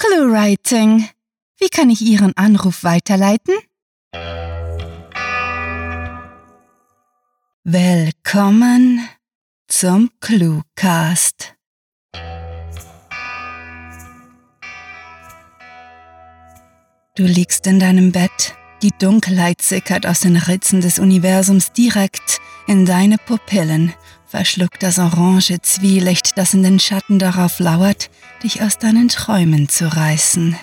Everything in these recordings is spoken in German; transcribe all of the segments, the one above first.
ClueWriting. Wie kann ich Ihren Anruf weiterleiten? Willkommen zum Cluecast. Du liegst in deinem Bett, die Dunkelheit sickert aus den Ritzen des Universums direkt in deine Pupillen, verschluckt das orange Zwielicht, das in den Schatten darauf lauert, dich aus deinen Träumen zu reißen.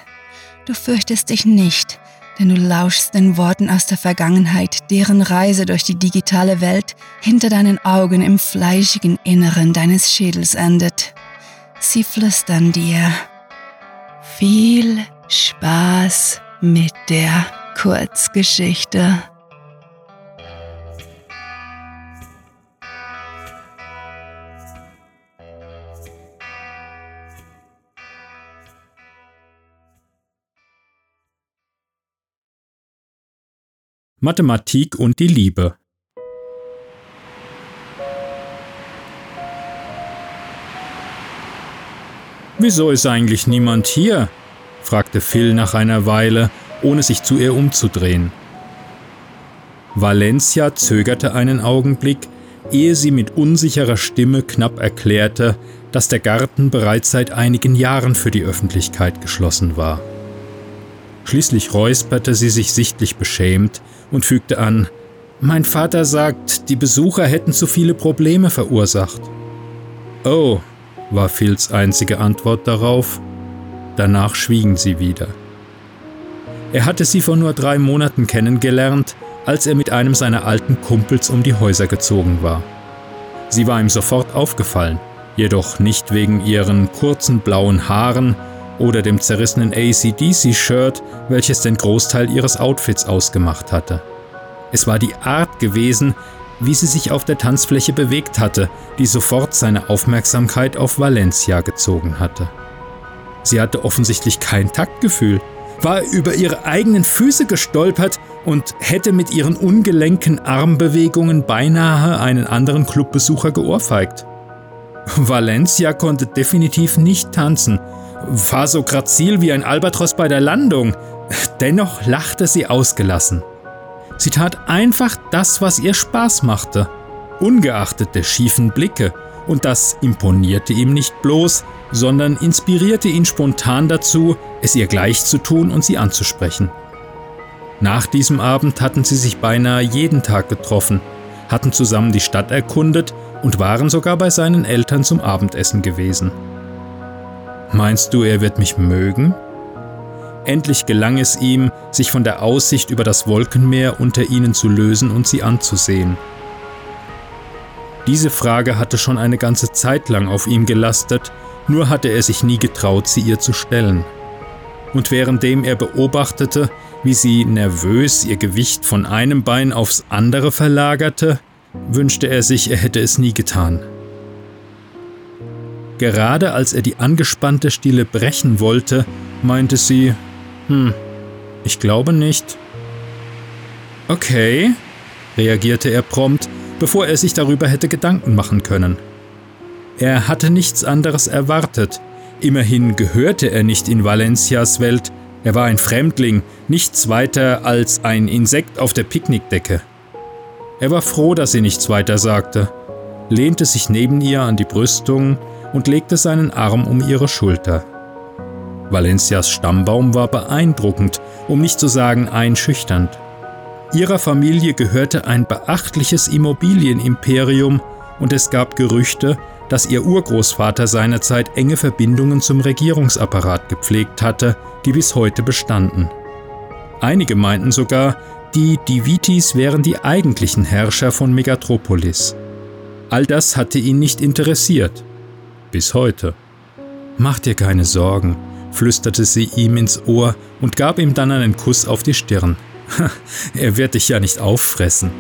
Du fürchtest dich nicht, denn du lauschst den Worten aus der Vergangenheit, deren Reise durch die digitale Welt hinter deinen Augen im fleischigen Inneren deines Schädels endet. Sie flüstern dir. Viel Spaß mit der Kurzgeschichte. Mathematik und die Liebe. Wieso ist eigentlich niemand hier? fragte Phil nach einer Weile, ohne sich zu ihr umzudrehen. Valencia zögerte einen Augenblick, ehe sie mit unsicherer Stimme knapp erklärte, dass der Garten bereits seit einigen Jahren für die Öffentlichkeit geschlossen war. Schließlich räusperte sie sich sichtlich beschämt und fügte an, Mein Vater sagt, die Besucher hätten zu viele Probleme verursacht. Oh, war Phils einzige Antwort darauf. Danach schwiegen sie wieder. Er hatte sie vor nur drei Monaten kennengelernt, als er mit einem seiner alten Kumpels um die Häuser gezogen war. Sie war ihm sofort aufgefallen, jedoch nicht wegen ihren kurzen blauen Haaren oder dem zerrissenen ACDC-Shirt, welches den Großteil ihres Outfits ausgemacht hatte. Es war die Art gewesen, wie sie sich auf der Tanzfläche bewegt hatte, die sofort seine Aufmerksamkeit auf Valencia gezogen hatte. Sie hatte offensichtlich kein Taktgefühl, war über ihre eigenen Füße gestolpert und hätte mit ihren ungelenken Armbewegungen beinahe einen anderen Clubbesucher geohrfeigt. Valencia konnte definitiv nicht tanzen war so grazil wie ein Albatros bei der Landung. Dennoch lachte sie ausgelassen. Sie tat einfach das, was ihr Spaß machte, ungeachtet der schiefen Blicke, und das imponierte ihm nicht bloß, sondern inspirierte ihn spontan dazu, es ihr gleich zu tun und sie anzusprechen. Nach diesem Abend hatten sie sich beinahe jeden Tag getroffen, hatten zusammen die Stadt erkundet und waren sogar bei seinen Eltern zum Abendessen gewesen. Meinst du, er wird mich mögen? Endlich gelang es ihm, sich von der Aussicht über das Wolkenmeer unter ihnen zu lösen und sie anzusehen. Diese Frage hatte schon eine ganze Zeit lang auf ihm gelastet, nur hatte er sich nie getraut, sie ihr zu stellen. Und währenddem er beobachtete, wie sie nervös ihr Gewicht von einem Bein aufs andere verlagerte, wünschte er sich, er hätte es nie getan. Gerade als er die angespannte Stille brechen wollte, meinte sie, hm, ich glaube nicht. Okay, reagierte er prompt, bevor er sich darüber hätte Gedanken machen können. Er hatte nichts anderes erwartet. Immerhin gehörte er nicht in Valencias Welt, er war ein Fremdling, nichts weiter als ein Insekt auf der Picknickdecke. Er war froh, dass sie nichts weiter sagte, lehnte sich neben ihr an die Brüstung und legte seinen Arm um ihre Schulter. Valencias Stammbaum war beeindruckend, um nicht zu sagen einschüchternd. Ihrer Familie gehörte ein beachtliches Immobilienimperium und es gab Gerüchte, dass ihr Urgroßvater seinerzeit enge Verbindungen zum Regierungsapparat gepflegt hatte, die bis heute bestanden. Einige meinten sogar, die Divitis wären die eigentlichen Herrscher von Megatropolis. All das hatte ihn nicht interessiert. Bis heute. Mach dir keine Sorgen, flüsterte sie ihm ins Ohr und gab ihm dann einen Kuss auf die Stirn. er wird dich ja nicht auffressen.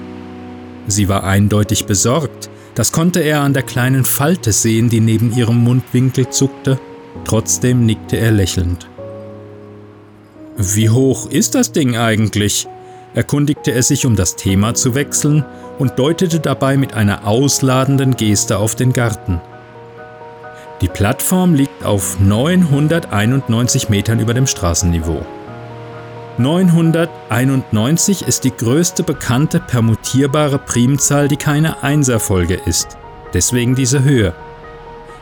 Sie war eindeutig besorgt, das konnte er an der kleinen Falte sehen, die neben ihrem Mundwinkel zuckte, trotzdem nickte er lächelnd. Wie hoch ist das Ding eigentlich? erkundigte er sich, um das Thema zu wechseln, und deutete dabei mit einer ausladenden Geste auf den Garten. Die Plattform liegt auf 991 Metern über dem Straßenniveau. 991 ist die größte bekannte permutierbare Primzahl, die keine Einserfolge ist. Deswegen diese Höhe.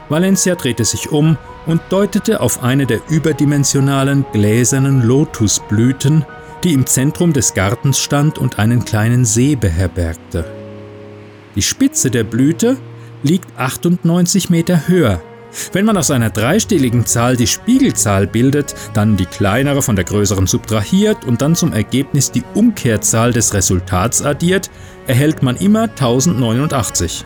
Valencia drehte sich um und deutete auf eine der überdimensionalen gläsernen Lotusblüten, die im Zentrum des Gartens stand und einen kleinen See beherbergte. Die Spitze der Blüte liegt 98 Meter höher wenn man aus einer dreistelligen Zahl die Spiegelzahl bildet, dann die kleinere von der größeren subtrahiert und dann zum Ergebnis die Umkehrzahl des Resultats addiert, erhält man immer 1089.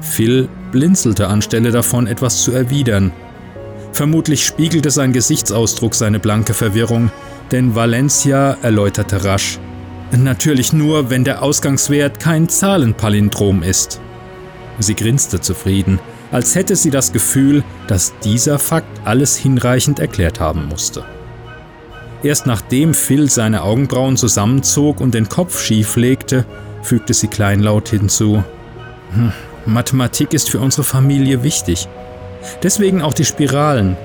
Phil blinzelte anstelle davon etwas zu erwidern. Vermutlich spiegelte sein Gesichtsausdruck seine blanke Verwirrung, denn Valencia erläuterte rasch. Natürlich nur, wenn der Ausgangswert kein Zahlenpalindrom ist. Sie grinste zufrieden als hätte sie das Gefühl, dass dieser Fakt alles hinreichend erklärt haben musste. Erst nachdem Phil seine Augenbrauen zusammenzog und den Kopf schief legte, fügte sie kleinlaut hinzu, hm, Mathematik ist für unsere Familie wichtig. Deswegen auch die Spiralen.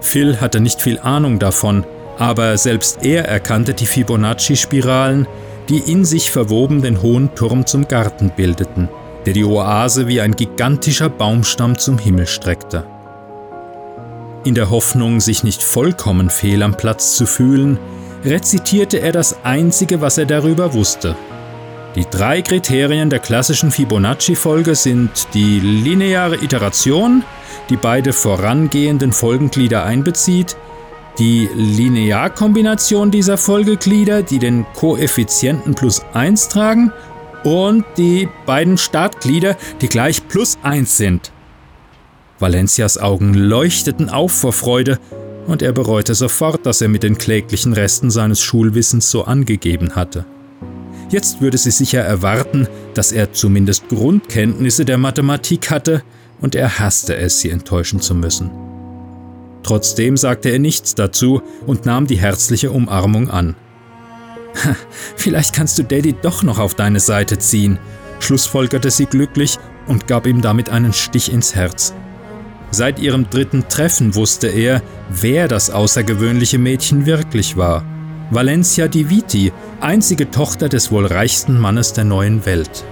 Phil hatte nicht viel Ahnung davon, aber selbst er erkannte die Fibonacci-Spiralen, die in sich verwoben den hohen Turm zum Garten bildeten der die Oase wie ein gigantischer Baumstamm zum Himmel streckte. In der Hoffnung, sich nicht vollkommen fehl am Platz zu fühlen, rezitierte er das Einzige, was er darüber wusste. Die drei Kriterien der klassischen Fibonacci-Folge sind die lineare Iteration, die beide vorangehenden Folgenglieder einbezieht, die Linearkombination dieser Folgeglieder, die den Koeffizienten plus 1 tragen, und die beiden Startglieder, die gleich plus eins sind. Valencias Augen leuchteten auf vor Freude, und er bereute sofort, dass er mit den kläglichen Resten seines Schulwissens so angegeben hatte. Jetzt würde sie sicher erwarten, dass er zumindest Grundkenntnisse der Mathematik hatte, und er hasste es, sie enttäuschen zu müssen. Trotzdem sagte er nichts dazu und nahm die herzliche Umarmung an. Vielleicht kannst du Daddy doch noch auf deine Seite ziehen, schlussfolgerte sie glücklich und gab ihm damit einen Stich ins Herz. Seit ihrem dritten Treffen wusste er, wer das außergewöhnliche Mädchen wirklich war. Valencia Diviti, einzige Tochter des wohl reichsten Mannes der neuen Welt.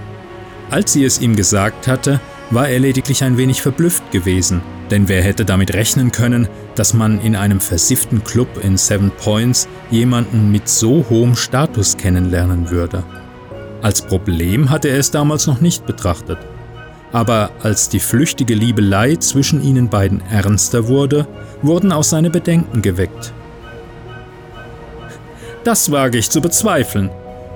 Als sie es ihm gesagt hatte, war er lediglich ein wenig verblüfft gewesen, denn wer hätte damit rechnen können, dass man in einem versifften Club in Seven Points jemanden mit so hohem Status kennenlernen würde? Als Problem hatte er es damals noch nicht betrachtet. Aber als die flüchtige Liebelei zwischen ihnen beiden ernster wurde, wurden auch seine Bedenken geweckt. Das wage ich zu bezweifeln.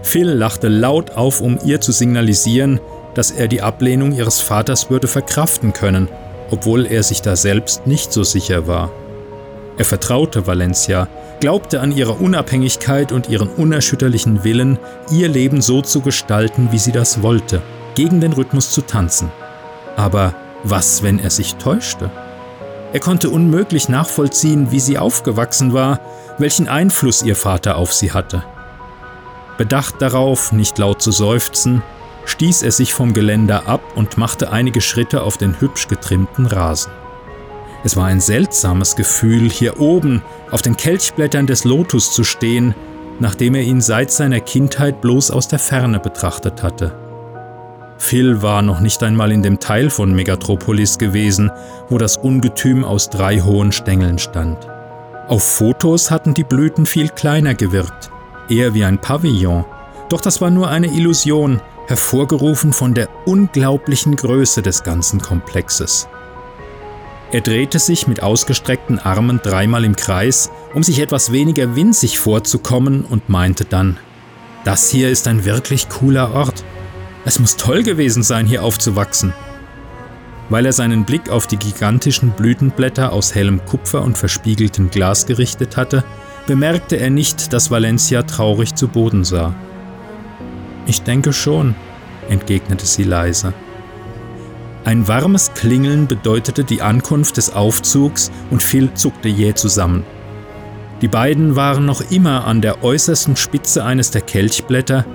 Phil lachte laut auf, um ihr zu signalisieren, dass er die Ablehnung ihres Vaters würde verkraften können, obwohl er sich da selbst nicht so sicher war. Er vertraute Valencia, glaubte an ihre Unabhängigkeit und ihren unerschütterlichen Willen, ihr Leben so zu gestalten, wie sie das wollte, gegen den Rhythmus zu tanzen. Aber was, wenn er sich täuschte? Er konnte unmöglich nachvollziehen, wie sie aufgewachsen war, welchen Einfluss ihr Vater auf sie hatte. Bedacht darauf, nicht laut zu seufzen, stieß er sich vom Geländer ab und machte einige Schritte auf den hübsch getrimmten Rasen. Es war ein seltsames Gefühl, hier oben auf den Kelchblättern des Lotus zu stehen, nachdem er ihn seit seiner Kindheit bloß aus der Ferne betrachtet hatte. Phil war noch nicht einmal in dem Teil von Megatropolis gewesen, wo das Ungetüm aus drei hohen Stängeln stand. Auf Fotos hatten die Blüten viel kleiner gewirkt, eher wie ein Pavillon. Doch das war nur eine Illusion, hervorgerufen von der unglaublichen Größe des ganzen Komplexes. Er drehte sich mit ausgestreckten Armen dreimal im Kreis, um sich etwas weniger winzig vorzukommen und meinte dann, das hier ist ein wirklich cooler Ort. Es muss toll gewesen sein, hier aufzuwachsen. Weil er seinen Blick auf die gigantischen Blütenblätter aus hellem Kupfer und verspiegeltem Glas gerichtet hatte, bemerkte er nicht, dass Valencia traurig zu Boden sah. Ich denke schon, entgegnete sie leise. Ein warmes Klingeln bedeutete die Ankunft des Aufzugs und Phil zuckte jäh zusammen. Die beiden waren noch immer an der äußersten Spitze eines der Kelchblätter,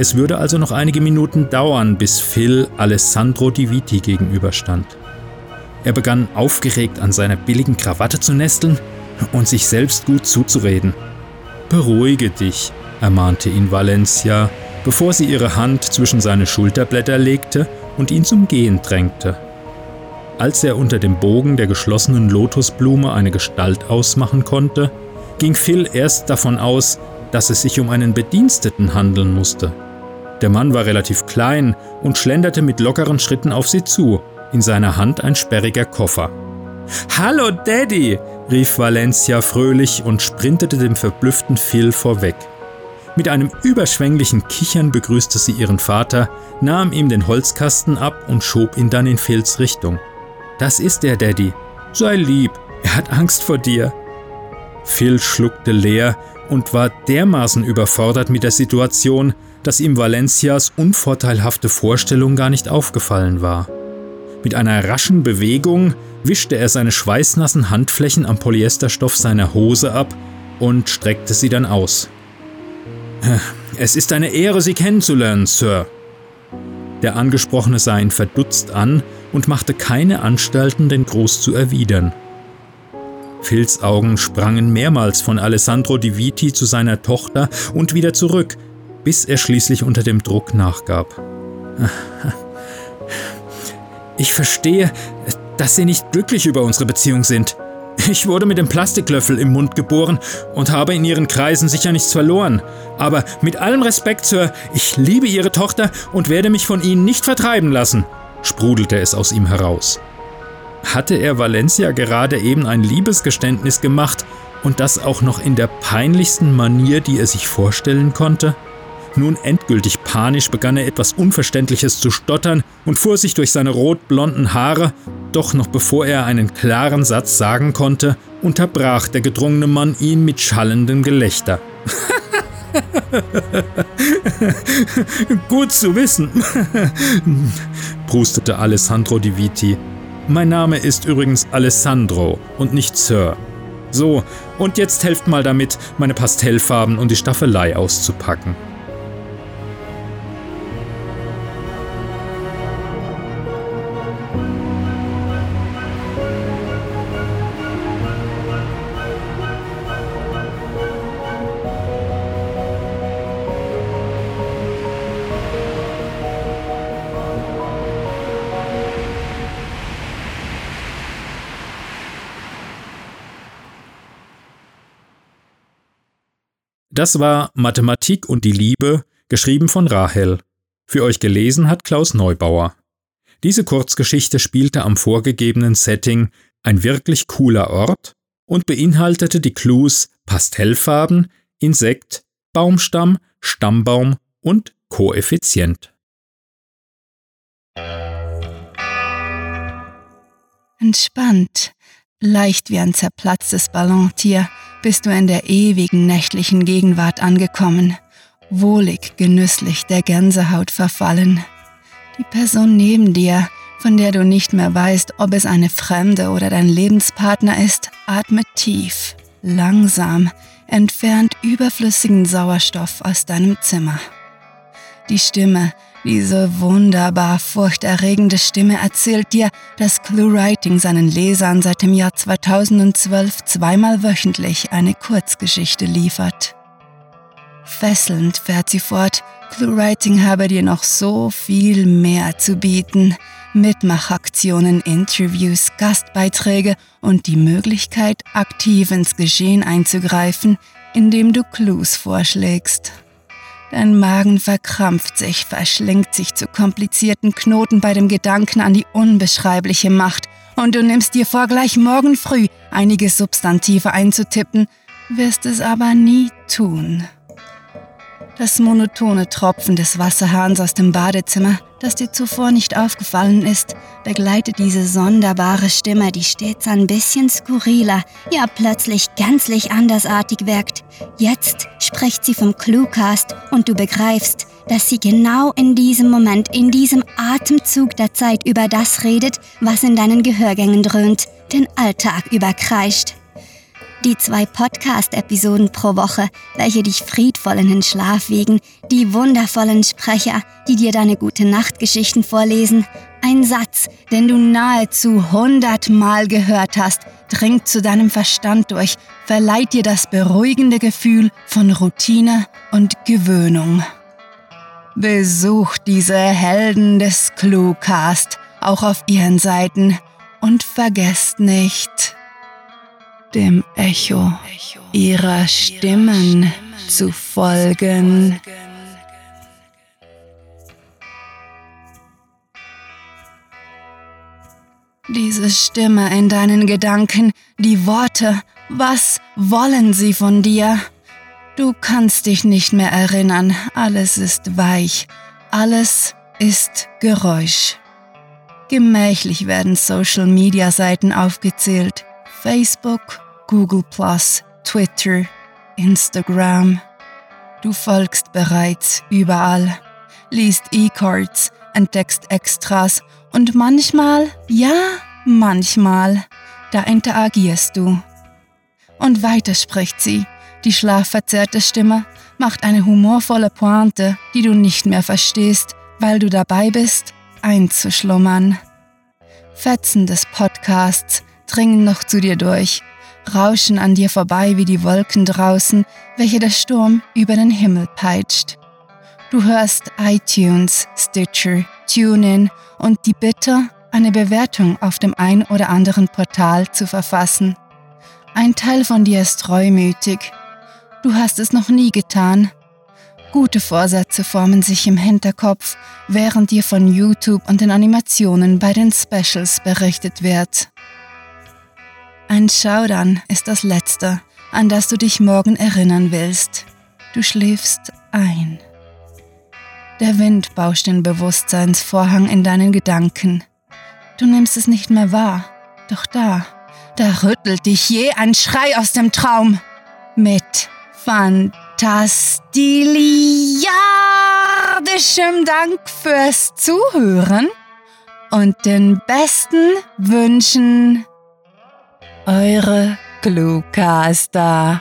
es würde also noch einige Minuten dauern, bis Phil Alessandro Di Viti gegenüberstand. Er begann aufgeregt an seiner billigen Krawatte zu nesteln und sich selbst gut zuzureden. Beruhige dich, ermahnte ihn Valencia, bevor sie ihre Hand zwischen seine Schulterblätter legte und ihn zum Gehen drängte. Als er unter dem Bogen der geschlossenen Lotusblume eine Gestalt ausmachen konnte, ging Phil erst davon aus, dass es sich um einen Bediensteten handeln musste. Der Mann war relativ klein und schlenderte mit lockeren Schritten auf sie zu, in seiner Hand ein sperriger Koffer. Hallo Daddy, rief Valencia fröhlich und sprintete dem verblüfften Phil vorweg. Mit einem überschwänglichen Kichern begrüßte sie ihren Vater, nahm ihm den Holzkasten ab und schob ihn dann in Phils Richtung. Das ist der Daddy. Sei lieb, er hat Angst vor dir. Phil schluckte leer und war dermaßen überfordert mit der Situation, dass ihm Valencias unvorteilhafte Vorstellung gar nicht aufgefallen war. Mit einer raschen Bewegung wischte er seine schweißnassen Handflächen am Polyesterstoff seiner Hose ab und streckte sie dann aus. Es ist eine Ehre, Sie kennenzulernen, Sir. Der Angesprochene sah ihn verdutzt an und machte keine Anstalten, den Gruß zu erwidern. Phils Augen sprangen mehrmals von Alessandro Di Viti zu seiner Tochter und wieder zurück, bis er schließlich unter dem Druck nachgab. Ich verstehe, dass Sie nicht glücklich über unsere Beziehung sind. Ich wurde mit dem Plastiklöffel im Mund geboren und habe in Ihren Kreisen sicher nichts verloren. Aber mit allem Respekt, Sir, ich liebe Ihre Tochter und werde mich von Ihnen nicht vertreiben lassen, sprudelte es aus ihm heraus. Hatte er Valencia gerade eben ein Liebesgeständnis gemacht und das auch noch in der peinlichsten Manier, die er sich vorstellen konnte? Nun endgültig panisch begann er etwas Unverständliches zu stottern und fuhr sich durch seine rotblonden Haare, doch noch bevor er einen klaren Satz sagen konnte, unterbrach der gedrungene Mann ihn mit schallendem Gelächter. Gut zu wissen, prustete Alessandro Di Viti. Mein Name ist übrigens Alessandro und nicht Sir. So, und jetzt helft mal damit, meine Pastellfarben und die Staffelei auszupacken. Das war Mathematik und die Liebe, geschrieben von Rahel. Für euch gelesen hat Klaus Neubauer. Diese Kurzgeschichte spielte am vorgegebenen Setting ein wirklich cooler Ort und beinhaltete die Clues Pastellfarben, Insekt, Baumstamm, Stammbaum und Koeffizient. Entspannt, leicht wie ein zerplatztes Ballontier, bist du in der ewigen nächtlichen Gegenwart angekommen, wohlig, genüsslich der Gänsehaut verfallen. Die Person neben dir, von der du nicht mehr weißt, ob es eine Fremde oder dein Lebenspartner ist, atmet tief, langsam, entfernt überflüssigen Sauerstoff aus deinem Zimmer. Die Stimme, diese wunderbar furchterregende Stimme erzählt dir, dass ClueWriting seinen Lesern seit dem Jahr 2012 zweimal wöchentlich eine Kurzgeschichte liefert. Fesselnd fährt sie fort, ClueWriting habe dir noch so viel mehr zu bieten. Mitmachaktionen, Interviews, Gastbeiträge und die Möglichkeit, aktiv ins Geschehen einzugreifen, indem du Clues vorschlägst. Dein Magen verkrampft sich, verschlingt sich zu komplizierten Knoten bei dem Gedanken an die unbeschreibliche Macht und du nimmst dir vor, gleich morgen früh einige Substantive einzutippen, wirst es aber nie tun. Das monotone Tropfen des Wasserhahns aus dem Badezimmer, das dir zuvor nicht aufgefallen ist, begleitet diese sonderbare Stimme, die stets ein bisschen skurriler, ja plötzlich gänzlich andersartig wirkt. Jetzt spricht sie vom Cluecast und du begreifst, dass sie genau in diesem Moment, in diesem Atemzug der Zeit über das redet, was in deinen Gehörgängen dröhnt, den Alltag überkreischt. Die zwei Podcast-Episoden pro Woche, welche dich friedvoll in den Schlaf wiegen, die wundervollen Sprecher, die dir deine gute Nachtgeschichten vorlesen Ein Satz, den du nahezu hundertmal gehört hast, dringt zu deinem Verstand durch, verleiht dir das beruhigende Gefühl von Routine und Gewöhnung. Besuch diese Helden des Cluecast auch auf ihren Seiten und vergesst nicht, dem Echo ihrer Stimmen zu folgen. Diese Stimme in deinen Gedanken, die Worte, was wollen sie von dir? Du kannst dich nicht mehr erinnern, alles ist weich, alles ist Geräusch. Gemächlich werden Social-Media-Seiten aufgezählt. Facebook, Google Twitter, Instagram. Du folgst bereits überall, liest E-Cards, entdeckst Extras und manchmal, ja, manchmal, da interagierst du. Und weiter spricht sie, die schlafverzerrte Stimme macht eine humorvolle Pointe, die du nicht mehr verstehst, weil du dabei bist, einzuschlummern. Fetzen des Podcasts dringen noch zu dir durch, rauschen an dir vorbei wie die Wolken draußen, welche der Sturm über den Himmel peitscht. Du hörst iTunes, Stitcher, TuneIn und die Bitte, eine Bewertung auf dem ein oder anderen Portal zu verfassen. Ein Teil von dir ist reumütig. Du hast es noch nie getan. Gute Vorsätze formen sich im Hinterkopf, während dir von YouTube und den Animationen bei den Specials berichtet wird. Ein Schaudern ist das Letzte, an das du dich morgen erinnern willst. Du schläfst ein. Der Wind bauscht den Bewusstseinsvorhang in deinen Gedanken. Du nimmst es nicht mehr wahr, doch da, da rüttelt dich je ein Schrei aus dem Traum. Mit fantastiliardischem Dank fürs Zuhören und den besten Wünschen. Eure Cluecaster.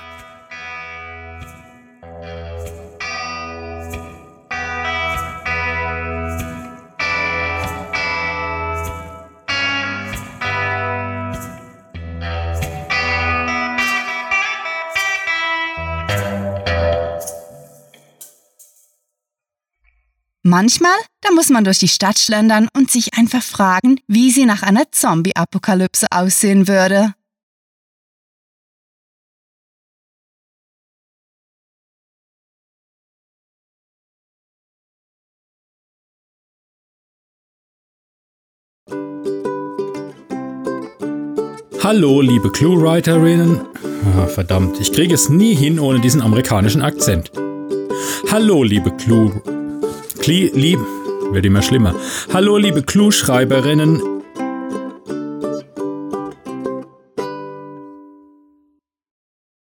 Manchmal, da muss man durch die Stadt schlendern und sich einfach fragen, wie sie nach einer Zombie-Apokalypse aussehen würde. Hallo, liebe Clue-Writerinnen. Ah, verdammt, ich kriege es nie hin ohne diesen amerikanischen Akzent. Hallo, liebe Clue Kli lieb, wird immer schlimmer. Hallo liebe Clue-Schreiberinnen,